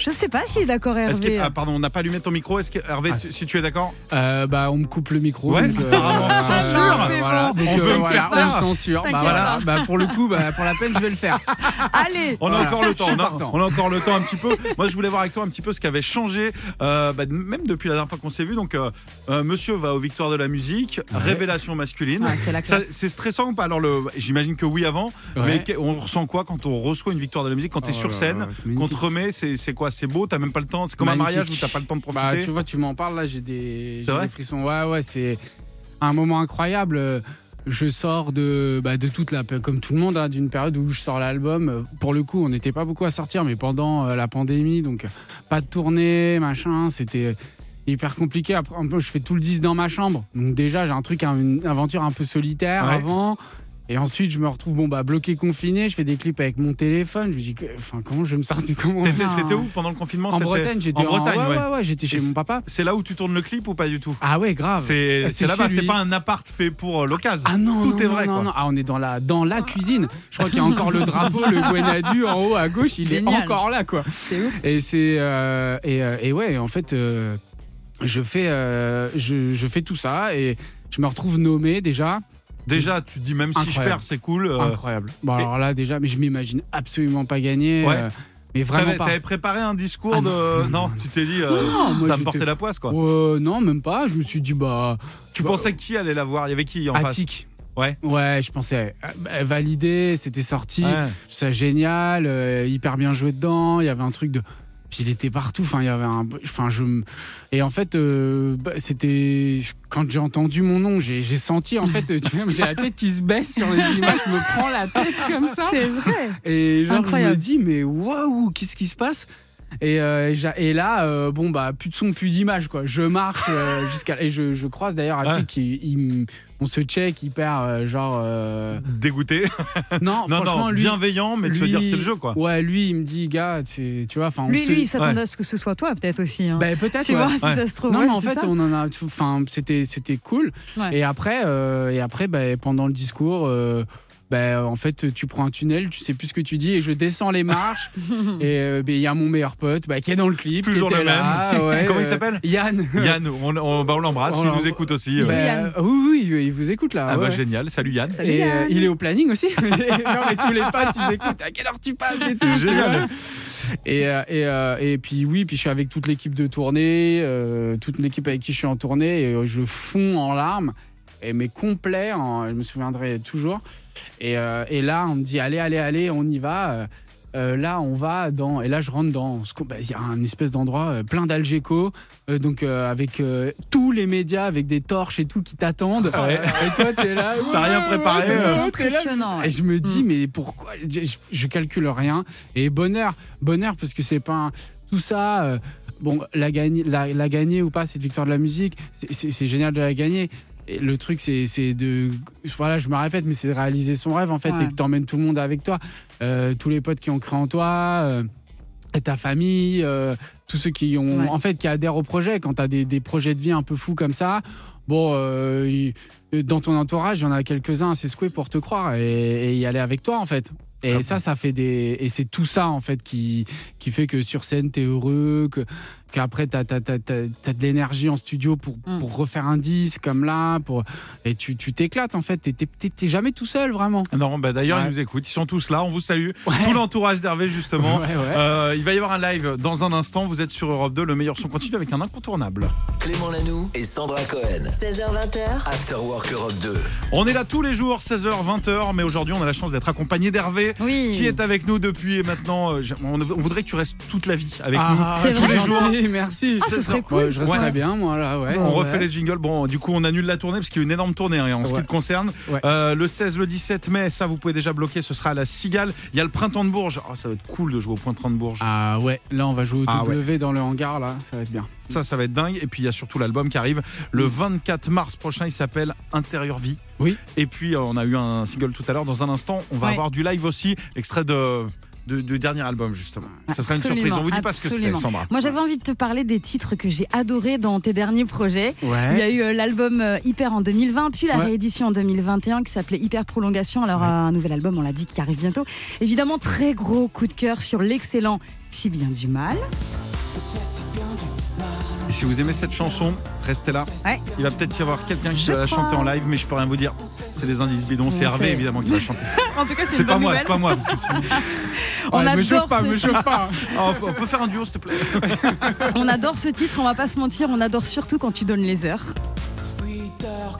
Je sais pas s'il est d'accord, Hervé. ah, pardon, on n'a pas allumé ton micro. Est-ce que Hervé, Ah. tu- si tu es d'accord Euh, bah on me coupe le micro. Ouais, donc, euh, euh, censure. euh, Voilà, donc, On veut euh, me voilà, faire on censure. Bah voilà. Bah pour le coup, bah, pour la peine je vais le faire. Allez On a Voilà. encore le temps. On a, on a encore le temps un petit peu. Moi, je voulais voir avec toi un petit peu ce qui avait changé, euh, bah, même depuis la dernière fois qu'on s'est vu. Donc, euh, Monsieur va aux Victoires de la musique, révélation masculine. Ouais, C'est la Ça, classe. C'est stressant ou pas? Alors, le, j'imagine que oui avant. Mais Ouais. on ressent quoi quand on reçoit une victoire de la musique Quand tu es Oh sur scène, qu'on te remet, c'est quoi? C'est beau T'as même pas le temps C'est comme un mariage où t'as pas le temps de Bah, profiter tu vois, tu m'en parles là, j'ai des, j'ai frissons. Ouais, ouais, c'est un moment incroyable. Je sors de, bah, de toute la, comme tout le monde, hein, d'une période où je sors l'album. Pour le coup, on n'était pas beaucoup à sortir, mais pendant euh, la pandémie, donc pas de tournée, machin, c'était hyper compliqué. Après, je fais tout le disque dans ma chambre, donc déjà j'ai un truc, un- une aventure un peu solitaire Ouais. avant. Et ensuite, je me retrouve bon bah bloqué, confiné. Je fais des clips avec mon téléphone. Je me dis, que- enfin, comment je vais me sortir comment T'étais où pendant le confinement? En Bretagne, j'étais en Bretagne, ouais, ouais. ouais, ouais, j'étais chez mon papa. C'est là où tu tournes le clip ou pas du tout? Ah ouais, grave. C'est Ah, c'est c'est là-bas, c'est pas un appart fait pour euh, l'occasion. Ah non, Tout non, est non, vrai, non, quoi. non. Ah, on est dans la, dans la cuisine. Je crois qu'il y a encore le drapeau, le Gwenadu en haut à gauche, il Génial. est encore là, quoi. C'est ouf. Et c'est euh, et, euh, et ouais, en fait, euh, je fais euh, je, je fais tout ça et je me retrouve nommé déjà. Déjà, tu te dis même si je perds, c'est cool. euh, Incroyable. Bon alors là déjà, mais je m'imagine absolument pas gagner. Ouais. euh, Mais vraiment T'avais pas. t'avais préparé un discours Ah de. non, Non, non, tu t'es dit, euh, Non, moi, ça me j'étais- portait la poisse, quoi. Euh, non, même pas. Je me suis dit, bah. Tu bah, pensais qui allait la voir? Il y avait qui en face? Attic. Ouais. Ouais, je pensais euh, bah, validé, c'était sorti, Ouais. c'est génial, euh, hyper bien joué dedans, il y avait un truc de puis il était partout, enfin il y avait un enfin je et en fait euh, bah, c'était quand j'ai entendu mon nom, j'ai j'ai senti en fait tu vois, j'ai la tête qui se baisse sur les images, je me prends la tête comme ça C'est vrai. et genre je me dis mais waouh, qu'est-ce qui se passe? Et, euh, et j'a- et là, euh, bon bah plus de son, plus d'image quoi. Je marche euh, jusqu'à et je, je croise d'ailleurs Attic, Ouais. qui il me- on se check hyper euh, genre euh, Dégoûté. non, non, franchement, non, lui, bienveillant, mais tu veux lui- dire que c'est le jeu, quoi. Ouais, lui, il me dit, gars, c'est- tu vois, enfin, on Lui, se- lui, il s'attendait Ouais. à ce que ce soit toi, peut-être aussi. hein. Ben, peut-être. tu ouais. vois, si Ouais. ça se trouve. Non, mais en fait, ça. on en a, enfin, c'était, c'était cool. Ouais. Et après, euh, et après, ben, pendant le discours. Ben, en fait, tu prends un tunnel, tu sais plus ce que tu dis, et je descends les marches. et euh, ben, il y a mon meilleur pote bah, qui est dans le clip. Toujours qui le là, ouais, Comment il euh, s'appelle Yann. Yann, on, on, bah, on l'embrasse, On il nous écoute aussi. Ben, Yann. oui, oui, il vous écoute là. Ah bah génial, salut Yann. Salut, Et euh, Yann. il est au planning aussi. non, mais tous les potes, ils écoutent. À quelle heure tu passes et tout, génial. Et, et, et puis oui, puis je suis avec toute l'équipe de tournée, euh, toute l'équipe avec qui je suis en tournée, et je fonds en larmes, et mais complet, je me souviendrai toujours. Et, euh, et là, on me dit allez, allez, allez, on y va. Euh, euh, là, on va dans. Et là, je rentre dans. bah, Il y a un espèce d'endroit euh, plein d'Algeco, euh, donc euh, avec euh, tous les médias, avec des torches et tout qui t'attendent. Ouais. Et toi, t'es là. T'as rien préparé, euh. impressionnant. Et je me dis, Mm. mais pourquoi? Je, je- je calcule rien. Et bonheur, bonheur, parce que c'est pas un- tout ça. euh, bon, la gagner, la, la gagner ou pas, cette victoire de la musique, c'est génial de la gagner. Et le truc, c'est c'est de. Voilà, je me répète, mais c'est de réaliser son rêve, en fait, Ouais. et que t'emmènes tout le monde avec toi. Euh, tous les potes qui ont cru en toi. euh, et ta famille, euh, tous ceux qui ont, Ouais. en fait, qui adhèrent au projet. Quand tu as des, des projets de vie un peu fous comme ça, bon, euh, dans ton entourage, il y en a quelques-uns assez secoués pour te croire et, et y aller avec toi, en fait. Et Ah ça, ça fait des. Et c'est tout ça, en fait, qui, qui fait que sur scène, tu es heureux, que, qu'après, tu as, de l'énergie en studio pour, Mm. pour refaire un disque comme là. Pour... Et tu tu t'éclates, en fait. Tu n'es jamais tout seul, vraiment. Non, bah d'ailleurs, Ouais. ils nous écoutent, ils sont tous là, on vous salue. Ouais. Tout l'entourage d'Hervé, justement. Ouais, ouais. Euh, il va y avoir un live dans un instant. Vous êtes sur Europe 2, le meilleur son continue avec un incontournable. Clément Lanoux et Sandra Cohen. 16h20h, After Work Europe 2. On est là tous les jours, 16h, 20h, mais aujourd'hui, on a la chance d'être accompagné d'Hervé. Oui. Qui est avec nous depuis et maintenant euh, On voudrait que tu restes toute la vie avec Ah, C'est tous vrai, les jours. Merci. Ah, ce C'est serait cool. Ouais, je resterai Ouais. bien, moi, là, ouais. On Ouais. refait les jingles. Bon, du coup, on annule la tournée parce qu'il y a une énorme tournée hein, en ce qui te concerne. Ouais. Euh, le 16, le 17 mai, ça, vous pouvez déjà bloquer. Ce sera à la Cigale. Il y a le printemps de Bourges. Oh, ça va être cool de jouer au printemps de Bourges. Ah ouais, là on va jouer au Ah W dans le hangar là, ça va être bien. Ça, ça va être dingue. Et puis, il y a surtout l'album qui arrive le 24 mars prochain. Il s'appelle Intérieur Vie. Oui. Et puis, euh, on a eu un single tout à l'heure. Dans un instant, on va Ouais. avoir du live aussi, extrait de. De- du dernier album justement. Ce sera une surprise. On vous dit pas ce que c'est. Sandra. Moi, j'avais envie de te parler des titres que j'ai adorés dans tes derniers projets. Il y a eu euh, l'album euh, Hyper en 2020, puis la Ouais. réédition en 2021 qui s'appelait Hyper Prolongation. Alors, Ouais. euh, un nouvel album, on l'a dit, qui arrive bientôt. Évidemment, très gros coup de cœur sur l'excellent Si bien du mal. Et si vous aimez cette chanson, restez là. Ouais. Il va peut-être y avoir quelqu'un qui Je va la chanter en live, mais je peux rien vous dire. C'est des indices bidons. C'est Hervé évidemment qui va chanter. En tout cas, c'est pas bonne moi, c'est pas moi. On Ouais, me adore chauffe pas, ce- me chauffe pas. Oh, on peut faire un duo s'il te plaît. On adore ce titre, on va pas se mentir, on adore surtout quand tu donnes les heures.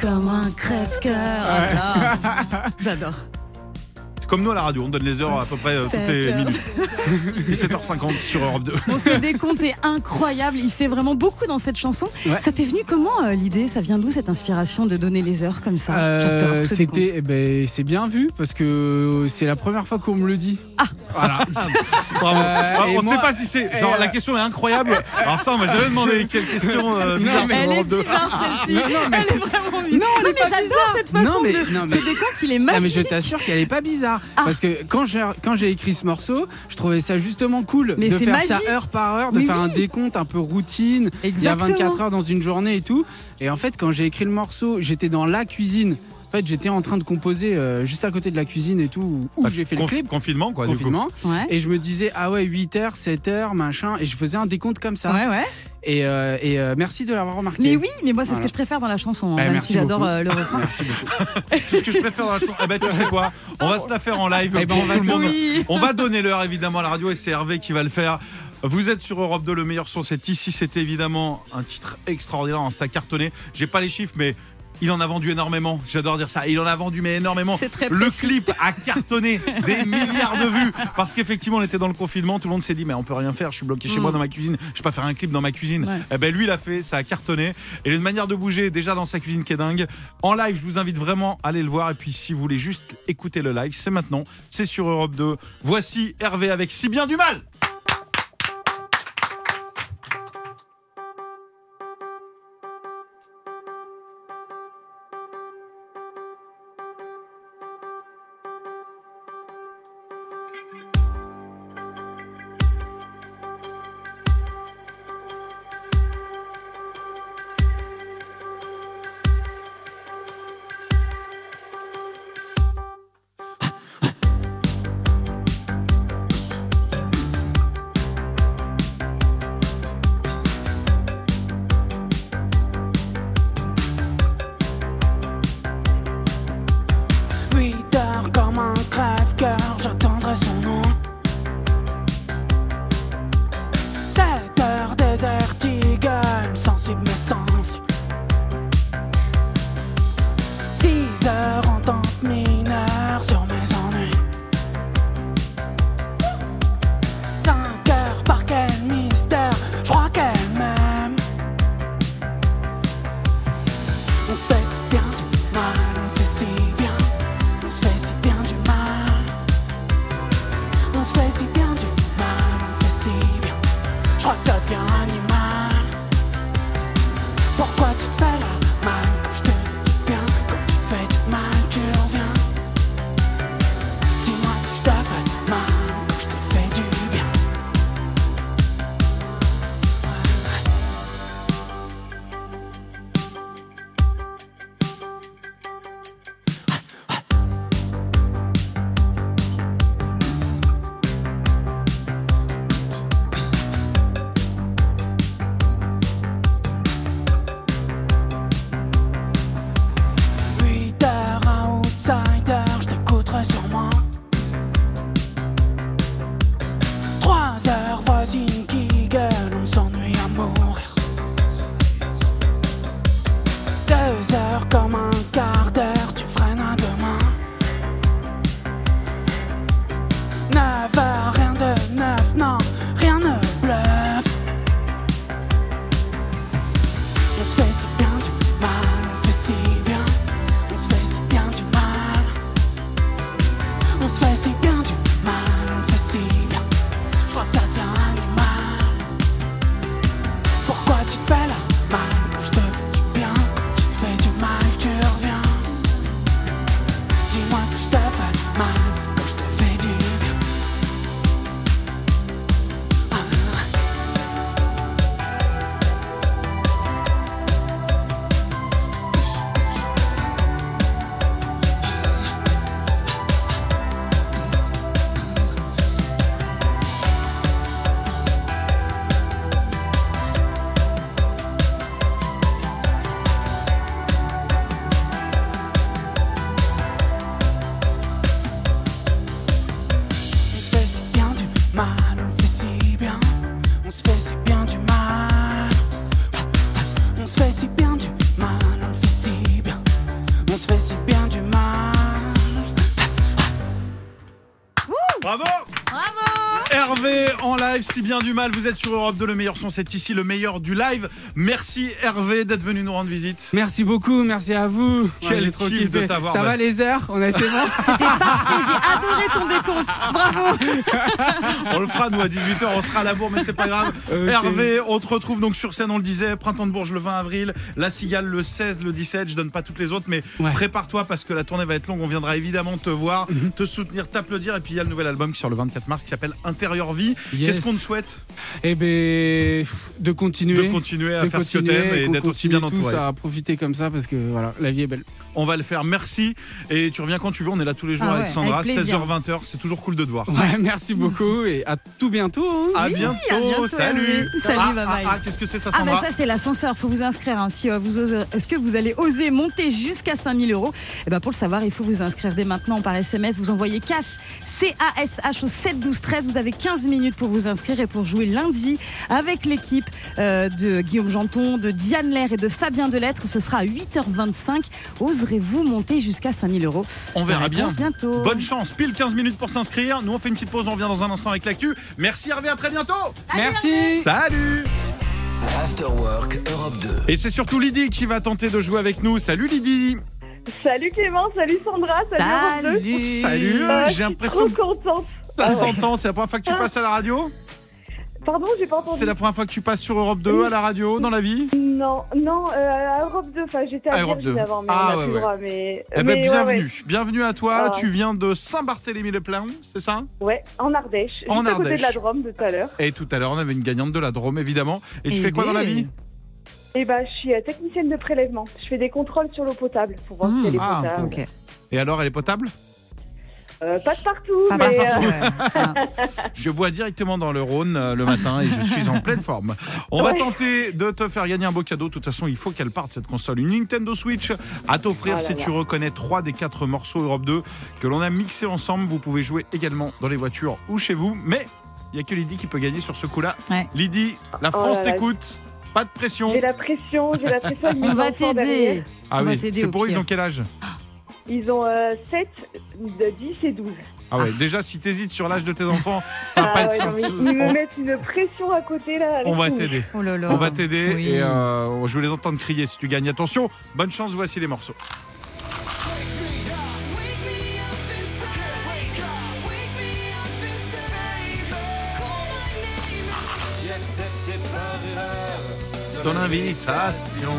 Comme un crève-cœur. J'adore. J'adore. C'est comme nous à la radio, on donne les heures à peu près euh, toutes les 7 heures. minutes. 17h50 sur Europe 2. Bon, ce décompte est incroyable, il fait vraiment beaucoup dans cette chanson. Ouais. Ça t'est venu comment euh, l'idée? Ça vient d'où cette inspiration de donner les heures comme ça? Euh. C'était, eh ben, c'est bien vu parce que c'est la première fois qu'on me le dit. Ah. Voilà. Bravo. Euh, on moi- sait pas si c'est. Genre, euh, la question est incroyable. Alors, ça, on m'a jamais demandé quelle question euh, Non, bizarre mais- Elle est Europe 2. bizarre celle-ci. Non, non, mais- Elle est vraiment bizarre. Non, elle est mais pas j'adore bizarre. cette façon Non, mais- de. non, mais- Ce décompte, il est Non, mais magique. je t'assure qu'elle est pas bizarre. Ah. Parce que quand j'ai, quand j'ai écrit ce morceau, je trouvais ça justement cool Mais de faire ça heure par heure, de Mais faire un décompte un peu routine. Il y a Exactement. 24 heures dans une journée et tout. Et en fait, quand j'ai écrit le morceau, j'étais dans la cuisine. En fait, j'étais en train de composer euh, juste à côté de la cuisine et tout, où, Bah, j'ai fait le clip. Confinement, quoi, Confinement. Ouais. Et je me disais, ah ouais, 8h, 7h, machin. Et je faisais un décompte comme ça. Ouais, ouais. Et, euh, et, euh, merci de l'avoir remarqué. Mais oui, mais moi, c'est ce que je préfère dans la chanson, hein, Bah, même merci si j'adore euh, le refrain. Merci beaucoup. C'est ce que je préfère dans la chanson. Eh ben, tu sais quoi On va se la faire en live. Ben, on va tout le se- monde. Oui. On va donner l'heure évidemment à la radio et c'est Hervé qui va le faire. Vous êtes sur Europe 2, le meilleur son c'est ici. C'était évidemment un titre extraordinaire, hein, ça cartonné. J'ai pas les chiffres, mais il en a vendu énormément. J'adore dire ça. Il en a vendu mais énormément. C'est très Le clip a cartonné des milliards de vues parce qu'effectivement on était dans le confinement. Tout le monde s'est dit mais on peut rien faire. Je suis bloqué chez Mm. moi dans ma cuisine. Je vais pas faire un clip dans ma cuisine. Ouais. Eh ben lui l'a fait, ça a cartonné. Et il a une manière de bouger déjà dans sa cuisine qui est dingue. En live, je vous invite vraiment à aller le voir. Et puis si vous voulez juste écouter le live, c'est maintenant. C'est sur Europe 2. Voici Hervé avec Si bien du mal. Bien du mal. Vous êtes sur Europe 2, le meilleur son, c'est ici le meilleur du live. Merci Hervé d'être venu nous rendre visite. Merci beaucoup, merci à vous. Quel trop kiff de t'avoir, Ça va les heures On a été bon C'était parfait, j'ai adoré ton décompte. Bravo. On le fera nous à 18h, on sera à la bourre, mais c'est pas grave. Hervé, on te retrouve donc sur scène, on le disait, Printemps de Bourges le 20 avril, La Cigale le 16, le 17. Je donne pas toutes les autres, mais Ouais. prépare-toi parce que la tournée va être longue. On viendra évidemment te voir, te soutenir, t'applaudir. Et puis il y a le nouvel album qui sort le 24 mars qui s'appelle Interdit. antérieure vie. Yes. Qu'est-ce qu'on te souhaite Eh ben, de continuer. De continuer à de faire ce que t'aimes et d'être aussi bien tous entouré. à profiter comme ça parce que voilà, la vie est belle. On va le faire. Merci. Et tu reviens quand tu veux. On est là tous les jours Ah avec ouais, Sandra, avec plaisir. 16h, 20h. C'est toujours cool de te voir. Ouais, merci beaucoup et à tout bientôt. hein. À Oui, bientôt. à bientôt, Salut. Salut, ah, bye ah, bye. ah, qu'est-ce que c'est ça, Ah bah ça c'est l'ascenseur, faut vous inscrire. hein. Si euh, vous osez- est-ce que vous allez oser monter jusqu'à 5000 euros? Et ben pour le savoir, il faut vous inscrire dès maintenant par SMS. Vous envoyez cash C A S H au 7 12 13. Vous avez 15 minutes pour vous inscrire et pour jouer lundi avec l'équipe euh, de Guillaume Janton, de Diane Lair et de Fabien Delettre. Ce sera à 8h25. Oserez-vous monter jusqu'à 5000 euros? On verra bien. bientôt. Bonne chance. Pile 15 minutes pour s'inscrire. Nous, on fait une petite pause. On revient dans un instant avec l'actu. Merci Hervé. À très bientôt. Merci. Salut. After Work Europe 2. Et c'est surtout Lydie qui va tenter de jouer avec nous. Salut Lydie. Salut Clément, salut Sandra, salut Europe 2. Salut. Salut. Euh, J'ai l'impression que trop contente. ça Ah ouais. s'entend. C'est la première fois que tu passes à la radio Pardon, j'ai pas entendu. C'est la première fois que tu passes sur Europe 2 à la radio dans la vie Non, non, euh, à Europe 2, enfin j'étais À à Europe Virgin 2. avant, mais Ah, on a ouais, plus le ouais. droit. Mais, Eh ben, mais ouais, bienvenue. Bienvenue à toi. Ah. Tu viens de Saint-Barthélemy-les-Plains, c'est ça Ouais, ouais, en Ardèche, En juste à côté Ardèche. de la Drôme de tout à l'heure. Et tout à l'heure, on avait une gagnante de la Drôme, évidemment. Et tu Eh fais quoi dans la oui. vie Et bah, je suis euh, technicienne de prélèvement. Je fais des contrôles sur l'eau potable pour voir si elle est Ah, potable. Ok. Et alors, elle est potable? Euh, pas de partout, Pas mais partout, euh, ouais. Ah. Je bois directement dans le Rhône euh, le matin et je suis en pleine forme. On va Ouais. tenter de te faire gagner un beau cadeau. De toute façon, il faut qu'elle parte cette console. Une Nintendo Switch à t'offrir Ah là si là. tu reconnais trois des quatre morceaux Europe 2 que l'on a mixés ensemble. Vous pouvez jouer également dans les voitures ou chez vous. Mais il n'y a que Lydie qui peut gagner sur ce coup-là. Ouais. Lydie, la Oh France là là. t'écoute. Pas de pression. j'ai la pression, j'ai la pression. avec On va t'aider. Ah on va oui, t'aider c'est pour eux, ils ont quel âge Ils ont euh, 7, de 10 et 12. Ah ouais, déjà si t'hésites sur l'âge de tes enfants, ça va Ah pas ouais, être non, mais facile. ils me on, mettent une pression à côté là. on va t'aider. Oh là là. On va t'aider Oui. et euh, je vais les entendre crier si tu gagnes. Attention, bonne chance, voici les morceaux. Ton invitation.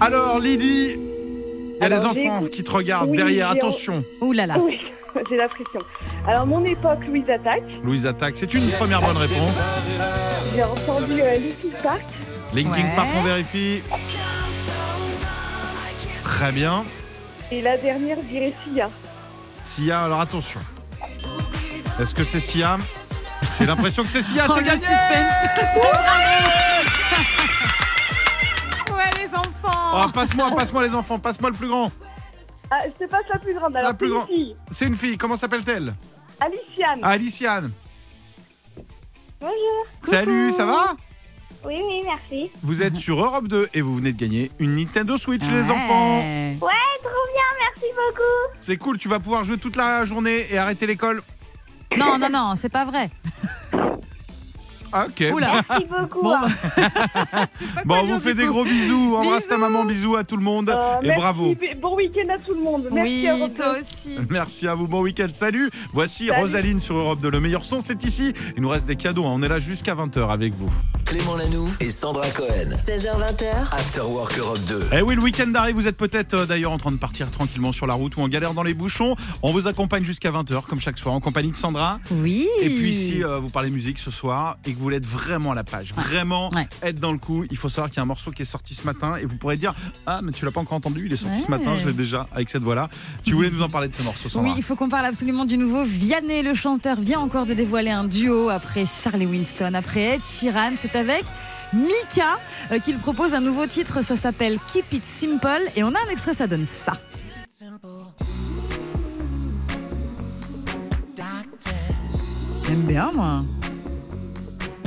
Alors Lydie, il y a Alors, des enfants qui te regardent Oui, derrière. Attention, Ouh là là. Oui, j'ai la pression. Alors, mon époque, Louise Attaque. Louise attaque. C'est une première bonne réponse. J'ai entendu euh, Linkin Park. Linkin Ouais. Park, on vérifie. Très bien. Et la dernière, je dirais Sia. Sia, alors attention. Est-ce que c'est Sia? J'ai l'impression que c'est Sia, Oh, c'est le gagné suspense. ouais, les enfants. Oh, Passe-moi, passe-moi les enfants, passe-moi le plus grand. Ah, je te passe la plus grande. Alors, La plus c'est une grande. fille. C'est une fille, comment s'appelle-t-elle Aliciane. Aliciane. Bonjour. Salut, ça va Oui, oui, merci. Vous êtes sur Europe 2 et vous venez de gagner une Nintendo Switch, les enfants. Ouais. Ouais, trop bien, merci beaucoup. C'est cool, tu vas pouvoir jouer toute la journée et arrêter l'école. Non, non, non, c'est pas vrai. Ah, ok. Oula. Merci beaucoup. Bon, hein. Bon, on vous fait des coup. gros bisous. Embrasse ta maman, bisous à tout le monde. Euh, et merci, bravo. Bon week-end à tout le monde. Merci oui, Europe toi 2. aussi. Merci à vous, bon week-end. Salut. Voici Salut. Rosaline sur Europe 2. Le meilleur son, c'est ici. Il nous reste des cadeaux. hein. On est là jusqu'à 20h avec vous. Clément Lanoux et Sandra Cohen. 16h20h, After Work Europe 2. Eh oui, le week-end arrive. Vous êtes peut-être euh, d'ailleurs en train de partir tranquillement sur la route ou en galère dans les bouchons. On vous accompagne jusqu'à 20h, comme chaque soir, en compagnie de Sandra. Oui. Et puis si euh, vous parlez musique ce soir et que vous voulez être vraiment à la page, vraiment Ouais. être dans le coup, il faut savoir qu'il y a un morceau qui est sorti ce matin et vous pourrez dire ah mais tu l'as pas encore entendu, il est sorti ce matin, je l'ai déjà avec cette voix là. Tu voulais nous en parler de ce morceau Sandra Oui, il faut qu'on parle absolument du nouveau. Vianney, le chanteur, vient encore de dévoiler un duo après Charlie Winston, après Ed Sheeran. C'est avec Mika euh, qu'il propose un nouveau titre. Ça s'appelle Keep It Simple. Et on a un extrait, ça donne ça. J'aime moi.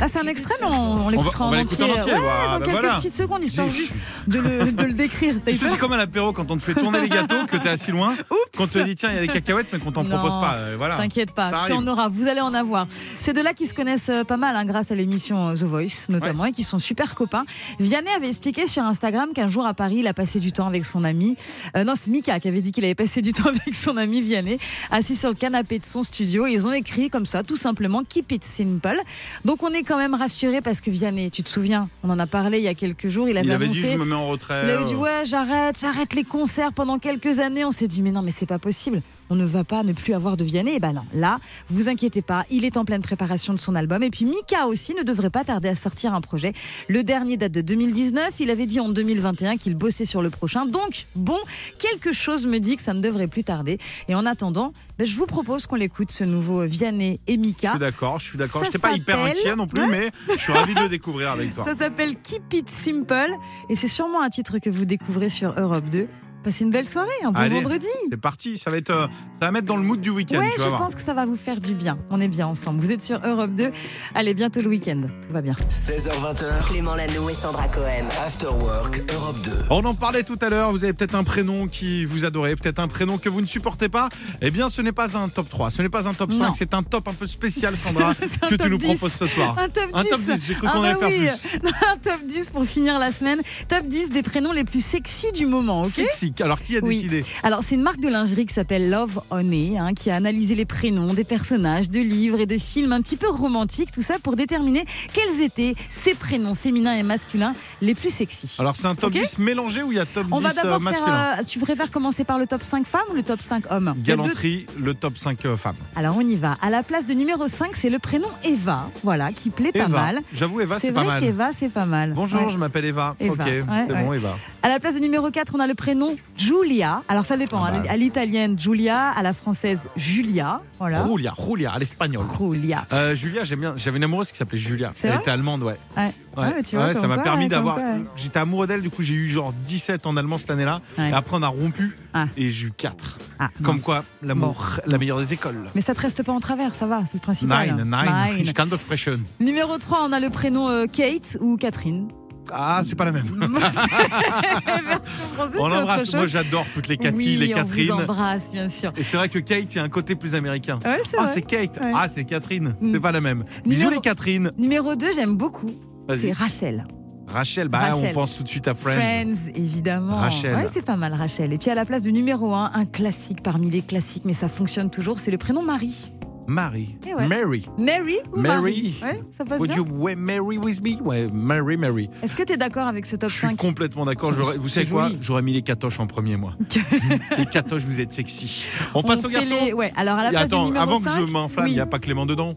Là, c'est un extrait, mais on, on l'écoutera on en entier. en entier, Ouais, voilà, dans bah quelques voilà. petites secondes, histoire juste de le, de le décrire. C'est comme à l'apéro quand on te fait tourner les gâteaux, que t'es assis loin, Oups qu'on te dit tiens, il y a des cacahuètes, mais qu'on t'en propose pas. euh, Voilà. T'inquiète pas, tu en auras, vous allez en avoir. C'est de là qu'ils se connaissent euh, pas mal hein, grâce à l'émission euh, The Voice notamment et qui sont super copains. Vianney avait expliqué sur Instagram qu'un jour à Paris, il a passé du temps avec son ami. Euh, non, c'est Mika qui avait dit qu'il avait passé du temps avec son ami Vianney, assis sur le canapé de son studio. Ils ont écrit comme ça, tout simplement, Keep it simple. Donc on est quand même rassuré parce que Vianney, tu te souviens, on en a parlé il y a quelques jours, il avait, Il avait dit annoncé. je me mets en retrait. Il avait dit euh, ouais j'arrête, j'arrête les concerts pendant quelques années. On s'est dit mais non mais c'est pas possible. On ne va pas ne plus avoir de Vianney. Et ben non, là, vous inquiétez pas, il est en pleine préparation de son album. Et puis Mika aussi ne devrait pas tarder à sortir un projet. Le dernier date de 2019. Il avait dit en 2021 qu'il bossait sur le prochain. Donc bon, quelque chose me dit que ça ne devrait plus tarder. Et en attendant, ben, je vous propose qu'on l'écoute ce nouveau Vianney et Je Mika. suis d'accord, je suis d'accord. Je n'étais pas hyper inquiet non plus, mais je suis ravi de le découvrir avec toi. Ça s'appelle Keep It Simple et c'est sûrement un titre que vous découvrez sur Europe 2. Passez une belle soirée, un bon Allez. vendredi. C'est parti, ça va être, euh, ça va mettre dans le mood du week-end. Ouais, tu je voir. pense que ça va vous faire du bien. On est bien ensemble. Vous êtes sur Europe 2. Allez, bientôt le week-end. Tout va bien. 16h20h, Clément Lanoux et Sandra Cohen. After Work Europe 2. On en parlait tout à l'heure, vous avez peut-être un prénom qui vous adorez, peut-être un prénom que vous ne supportez pas. Eh bien, ce n'est pas un top 3, ce n'est pas un top 5, Non. c'est un top un peu spécial, Sandra, que tu nous 10. proposes ce soir. Un top 10. Un top 10, j'ai cru Ah qu'on bah allait faire oui. plus. un top 10 pour finir la semaine. Top 10 des prénoms les plus sexy du moment, ok? Sexy. Alors, qui a Oui. décidé Alors, c'est une marque de lingerie qui s'appelle Love Honey, hein, qui a analysé les prénoms des personnages de livres et de films un petit peu romantiques, tout ça pour déterminer quels étaient ces prénoms féminins et masculins les plus sexy. Alors, c'est un top Ok 10 mélangé ou il y a top On 10 va euh, d'abord masculin faire. euh, tu préfères commencer par le top 5 femmes ou le top 5 hommes? Deux- Galanterie, le top 5 euh, femmes. Alors on y va. À la place de numéro 5, c'est le prénom Eva, voilà, qui plaît pas mal. J'avoue, Eva, c'est pas vrai mal. qu'Eva, c'est pas mal. Bonjour, Ouais. je m'appelle Eva. Eva, Ok, ouais, c'est ouais. bon, Eva. À la place de numéro 4, on a le prénom Giulia. Alors ça dépend. Ah hein. bah. À l'italienne, Giulia. À la française, Julia. Voilà. Julia, Julia, à l'espagnol. Julia. Euh, Julia, j'aime bien. J'avais une amoureuse qui s'appelait Julia. Elle était allemande, ouais. Ouais. Ouais, Ah, tu vois, Ouais, ça m'a permis d'avoir. J'étais amoureux d'elle, du coup j'ai eu genre 17 en allemand cette année-là. Et après on a rompu Ah. et j'ai eu 4. Ah, Comme mince. quoi, l'amour, la meilleure des écoles. Mais ça te reste pas en travers, ça va, c'est le principal. Nine, nine, Nine. Numéro 3, on a le prénom euh, Kate ou Catherine. Ah, c'est pas la même. Version française, On embrasse. Moi j'adore toutes les Cathy, oui, les on Catherine. vous embrasse, bien sûr. Et c'est vrai que Kate, il y a un côté plus américain. Ouais, Ah, c'est Kate. Ouais. Ah, c'est Catherine. Mm. C'est pas la même. Bisous Numéro- les Catherine. Numéro 2, j'aime beaucoup. C'est Rachel. Rachel, bah Rachel. on pense tout de suite à Friends. Friends, évidemment. Rachel. Ouais, c'est pas mal, Rachel. Et puis à la place du numéro 1, un classique parmi les classiques, mais ça fonctionne toujours, c'est le prénom Marie. Marie. Eh ouais. Mary. Mary ou Mary. Marie Ouais, ça passe Would bien. you marry with me? Ouais, Mary, Mary. Est-ce que tu es d'accord avec ce top Je suis 5 complètement d'accord. Vous savez quoi? J'aurais mis les catoches en premier, moi. les catoches, vous êtes sexy. On passe aux garçons. les- Ouais, alors à la Et place attends, du avant 5, que je m'enflamme, il oui. n'y a pas Clément dedans?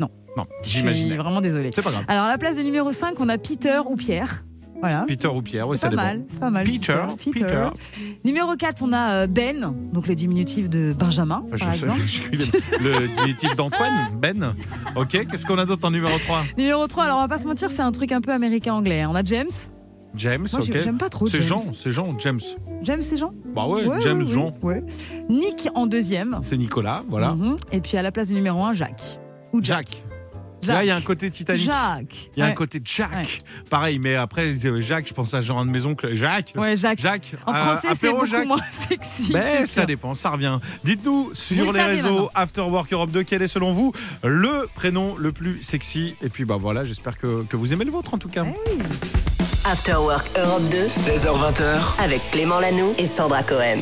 Non. Non, Je suis vraiment désolée. C'est pas grave. Alors à la place du numéro 5, on a Peter ou Pierre. Voilà. Peter ou Pierre, oui, C'est ça pas dépend. mal, c'est pas mal. Peter, Peter. Numéro 4, on a euh, Ben, donc le diminutif de Benjamin, Je par sais, exemple. je- le diminutif d'Antoine, Ben. Ok, qu'est-ce qu'on a d'autre en numéro 3 Numéro 3, alors on va pas se mentir, c'est un truc un peu américain-anglais. hein. On a James. James, Moi, ok. j'aime pas trop C'est. Jean, c'est Jean, James. James, c'est Jean? Bah ouais, Ouais, James, ouais, Jean. ouais, ouais. Nick en deuxième. C'est Nicolas, voilà. Mhm. Et puis à la place du numéro 1, Jacques. Ou Jack. Jacques. Là, il y a un côté Titanic. Jacques. Il y a un côté Jack. Pareil, mais après, euh, Jacques, je pense à Jean de maison. Jacques. Ouais, Jacques. Jacques. En euh, français, c'est beaucoup Jacques. moins sexy. Mais c'est ça sûr. dépend, ça revient. Dites-nous sur le les réseaux maintenant. After Work Europe 2, quel est selon vous le prénom le plus sexy? Et puis bah voilà, j'espère que, que vous aimez le vôtre en tout cas. Eh After Work Europe 2 16h20h, avec Clément Lanoux et Sandra Cohen.